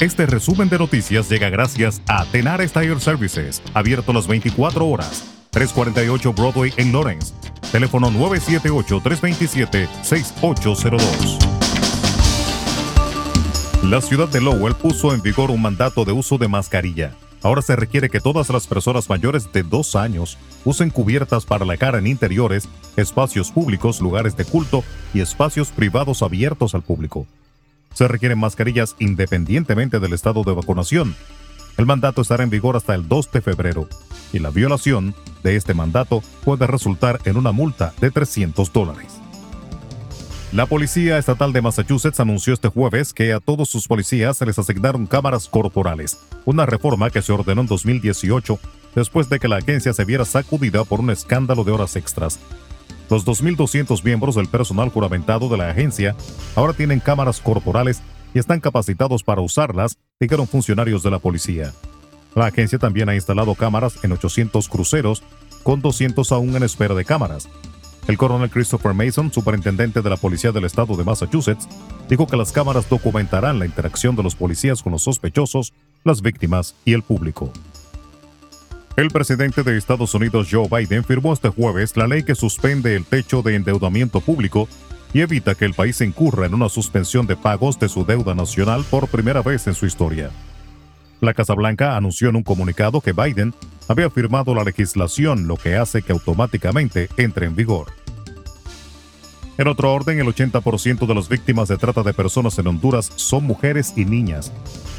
Este resumen de noticias llega gracias a Tenar Tire Services, abierto las 24 horas, 348 Broadway en Lawrence. Teléfono 978-327-6802. La ciudad de Lowell puso en vigor un mandato de uso de mascarilla. Ahora se requiere que todas las personas mayores de dos años usen cubiertas para la cara en interiores, espacios públicos, lugares de culto y espacios privados abiertos al público. Se requieren mascarillas independientemente del estado de vacunación. El mandato estará en vigor hasta el 2 de febrero y la violación de este mandato puede resultar en una multa de 300 dólares. La Policía Estatal de Massachusetts anunció este jueves que a todos sus policías se les asignaron cámaras corporales, una reforma que se ordenó en 2018 después de que la agencia se viera sacudida por un escándalo de horas extras. Los 2.200 miembros del personal juramentado de la agencia ahora tienen cámaras corporales y están capacitados para usarlas, dijeron funcionarios de la policía. La agencia también ha instalado cámaras en 800 cruceros, con 200 aún en espera de cámaras. El coronel Christopher Mason, superintendente de la Policía del Estado de Massachusetts, dijo que las cámaras documentarán la interacción de los policías con los sospechosos, las víctimas y el público. El presidente de Estados Unidos, Joe Biden, firmó este jueves la ley que suspende el techo de endeudamiento público y evita que el país incurra en una suspensión de pagos de su deuda nacional por primera vez en su historia. La Casa Blanca anunció en un comunicado que Biden había firmado la legislación, lo que hace que automáticamente entre en vigor. En otro orden, el 80% de las víctimas de trata de personas en Honduras son mujeres y niñas,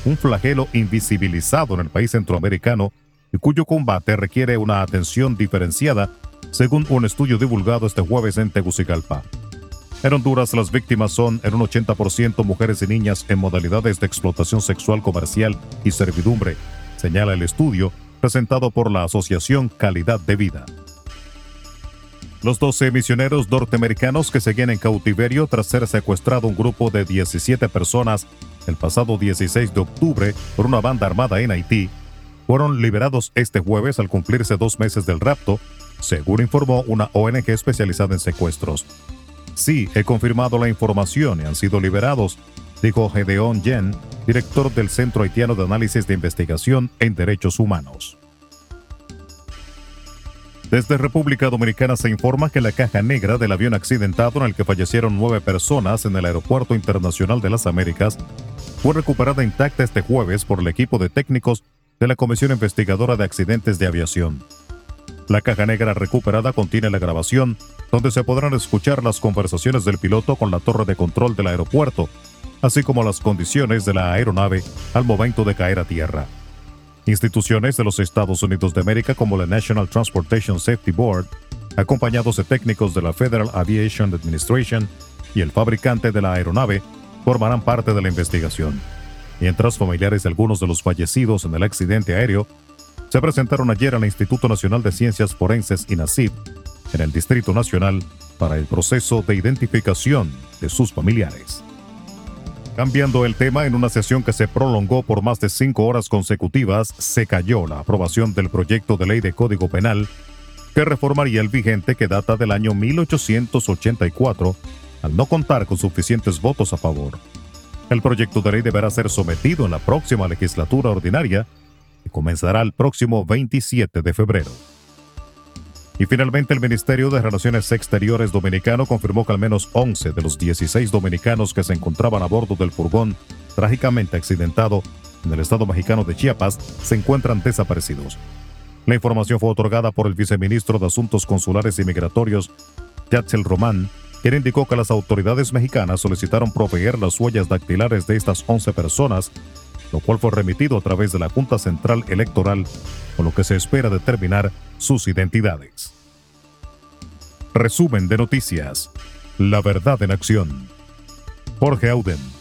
un flagelo invisibilizado en el país centroamericano y cuyo combate requiere una atención diferenciada, según un estudio divulgado este jueves en Tegucigalpa. En Honduras, las víctimas son en un 80% mujeres y niñas en modalidades de explotación sexual comercial y servidumbre, señala el estudio, presentado por la Asociación Calidad de Vida. Los 12 misioneros norteamericanos que seguían en cautiverio tras ser secuestrado un grupo de 17 personas el pasado 16 de octubre por una banda armada en Haití, fueron liberados este jueves al cumplirse dos meses del rapto, según informó una ONG especializada en secuestros. Sí, he confirmado la información y han sido liberados, dijo Gedeon Yen, director del Centro Haitiano de Análisis de Investigación en Derechos Humanos. Desde República Dominicana se informa que la caja negra del avión accidentado en el que fallecieron nueve personas en el Aeropuerto Internacional de las Américas fue recuperada intacta este jueves por el equipo de técnicos de la Comisión Investigadora de Accidentes de Aviación. La caja negra recuperada contiene la grabación donde se podrán escuchar las conversaciones del piloto con la torre de control del aeropuerto, así como las condiciones de la aeronave al momento de caer a tierra. Instituciones de los Estados Unidos de América como la National Transportation Safety Board, acompañados de técnicos de la Federal Aviation Administration y el fabricante de la aeronave, formarán parte de la investigación. Mientras familiares de algunos de los fallecidos en el accidente aéreo se presentaron ayer al Instituto Nacional de Ciencias Forenses INACIP en el Distrito Nacional para el proceso de identificación de sus familiares. Cambiando el tema, en una sesión que se prolongó por más de cinco horas consecutivas, se cayó la aprobación del proyecto de ley de Código Penal que reformaría el vigente que data del año 1884 al no contar con suficientes votos a favor. El proyecto de ley deberá ser sometido en la próxima legislatura ordinaria que comenzará el próximo 27 de febrero. Y finalmente el Ministerio de Relaciones Exteriores dominicano confirmó que al menos 11 de los 16 dominicanos que se encontraban a bordo del furgón trágicamente accidentado en el estado mexicano de Chiapas se encuentran desaparecidos. La información fue otorgada por el viceministro de Asuntos Consulares y Migratorios, Yatzel Román, quien indicó que las autoridades mexicanas solicitaron proveer las huellas dactilares de estas 11 personas, lo cual fue remitido a través de la Junta Central Electoral, con lo que se espera determinar sus identidades. Resumen de noticias. La verdad en acción. Jorge Auden.